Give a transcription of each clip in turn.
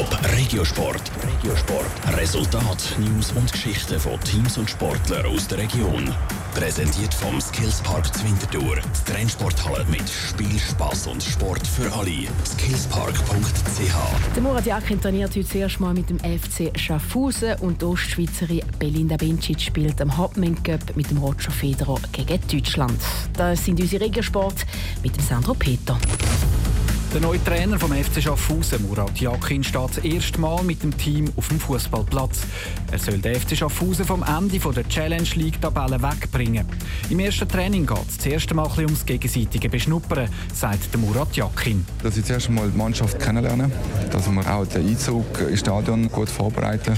Top Regiosport. Regiosport. Resultat, News und Geschichten von Teams und Sportlern aus der Region. Präsentiert vom Skillspark Zwintertour. Die Trennsporthalle mit Spiel, Spaß und Sport für alle. Skillspark.ch Der Murat Yakin trainiert heute zuerst mal mit dem FC Schaffhausen und die Ostschweizerin Belinda Bencic spielt am Hopman Cup mit dem Roger Federer gegen Deutschland. Das sind unsere Regiosport mit dem Sandro Peter. Der neue Trainer vom FC Schaffhausen, Murat Yakin, steht das erste Mal mit dem Team auf dem Fußballplatz. Er soll den FC Schaffhausen vom Ende der Challenge League Tabelle wegbringen. Im ersten Training geht es das erste Mal ums gegenseitige Beschnuppern, sagt der Murat Yakin. Dass ich zuerst mal die Mannschaft kennenlernen, dass wir auch den Einzug ins Stadion gut vorbereiten,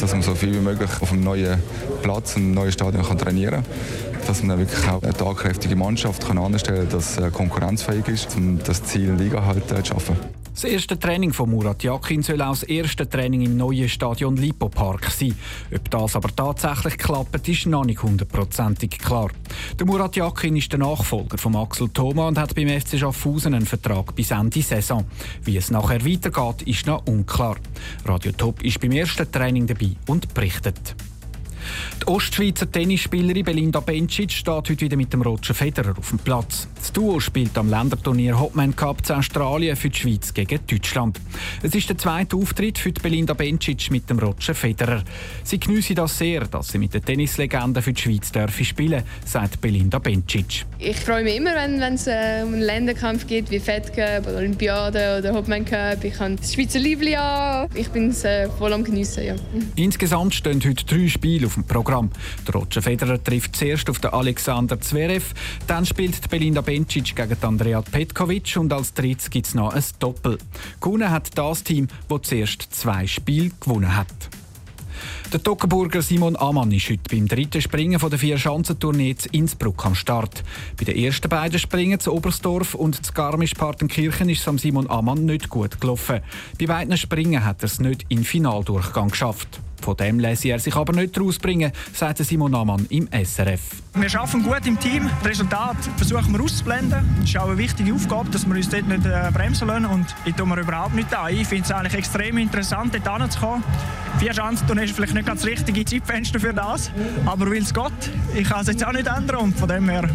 dass man so viel wie möglich auf einem neuen Platz, einem neuen Stadion kann trainieren kann dass man wirklich auch eine tatkräftige Mannschaft kann anstellen kann, dass konkurrenzfähig ist, um das Ziel Liga halt zu schaffen. Das erste Training von Murat Yakin soll auch das erste Training im neuen Stadion Lipo Park sein. Ob das aber tatsächlich klappt, ist noch nicht hundertprozentig klar. Der Murat Yakin ist der Nachfolger von Axel Thoma und hat beim FC Schaffhausen einen Vertrag bis Ende Saison. Wie es nachher weitergeht, ist noch unklar. Radio Top ist beim ersten Training dabei und berichtet. Die Ostschweizer Tennisspielerin Belinda Bencic steht heute wieder mit dem Roger Federer auf dem Platz. Das Duo spielt am Länderturnier Hopman Cup zu Australien für die Schweiz gegen Deutschland. Es ist der zweite Auftritt für Belinda Bencic mit dem Roger Federer. Sie geniessen das sehr, dass sie mit der Tennislegende für die Schweiz dürfen spielen, sagt Belinda Bencic. Ich freue mich immer, wenn, es äh, um einen Länderkampf geht, wie Fed Cup oder Olympiade oder Hopman Cup. Ich habe das Schweizer Liebling an. Ich bin es äh, voll am geniessen. Ja. Insgesamt stehen heute drei Spiele auf dem Programm. Der Roger Federer trifft zuerst auf den Alexander Zverev, dann spielt Belinda Bencic gegen Andrea Petkovic und als drittes gibt es noch ein Doppel. Gewonnen hat das Team, das zuerst zwei Spiele gewonnen hat. Der Toggenburger Simon Amann ist heute beim dritten Springen der vier Schanzentournee zu Innsbruck am Start. Bei den ersten beiden Springen zu Oberstdorf und zu Garmisch-Partenkirchen ist es Simon Amann nicht gut gelaufen. Bei beiden Springen hat er es nicht in Finaldurchgang geschafft. Von dem lässt er sich aber nicht rausbringen, sagt Simon Amann im SRF. Wir arbeiten gut im Team. Das Resultat versuchen wir auszublenden. Es ist auch eine wichtige Aufgabe, dass wir uns dort nicht äh, bremsen lassen. Und ich tue mir überhaupt nicht an. Ich finde es eigentlich extrem interessant, dort hinzukommen. Vier Chancen ist vielleicht nicht ganz das richtige Zeitfenster für das. Aber will es Gott, ich kann es jetzt auch nicht ändern. Und von dem her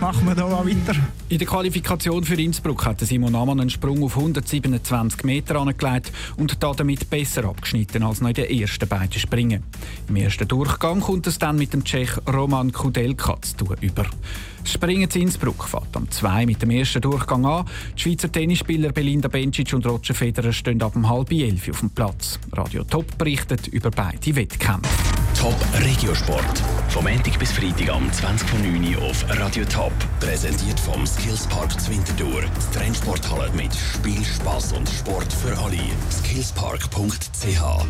machen wir da auch weiter. In der Qualifikation für Innsbruck hat Simon Amann einen Sprung auf 127 Meter angelegt und damit besser abgeschnitten als noch in den ersten beiden Springen. Im ersten Durchgang kommt es dann mit dem Tschech Roman Kudelka zu tun über. Das Springen zu Innsbruck fährt am 2 mit dem ersten Durchgang an. Die Schweizer Tennisspieler Belinda Bencic und Roger Federer stehen ab um halb elf auf dem Platz. Radio Top berichtet über beide Wettkämpfe. Top Regiosport. Vom Montag bis Freitag am 20.09 Uhr auf Radio Top. Präsentiert vom Skillspark Zwintertour. Die Trennsporthalle mit Spiel, Spaß und Sport für alle. Skillspark.ch